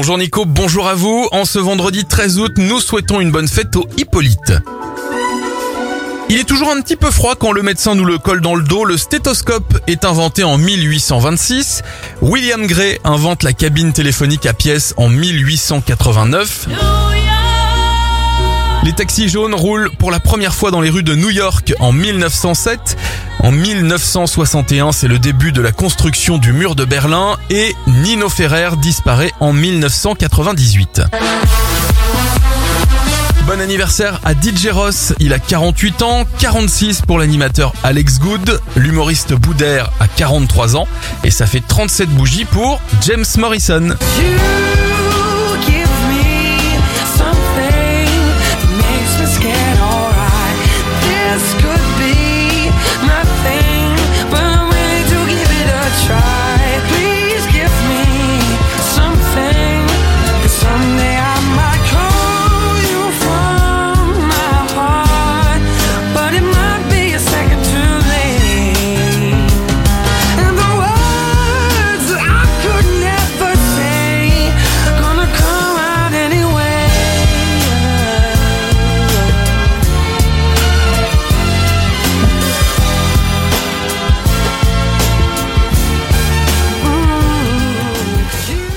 Bonjour Nico, bonjour à vous. En ce vendredi 13 août, nous souhaitons une bonne fête au Hippolyte. Il est toujours un petit peu froid quand le médecin nous le colle dans le dos. Le stéthoscope est inventé en 1826. William Gray invente la cabine téléphonique à pièces en 1889. Les taxis jaunes roulent pour la première fois dans les rues de New York en 1907. En 1961, c'est le début de la construction du mur de Berlin et Nino Ferrer disparaît en 1998. Bon anniversaire à DJ Ross, il a 48 ans, 46 pour l'animateur Alex Good, l'humoriste Boudère a 43 ans et ça fait 37 bougies pour James Morrison.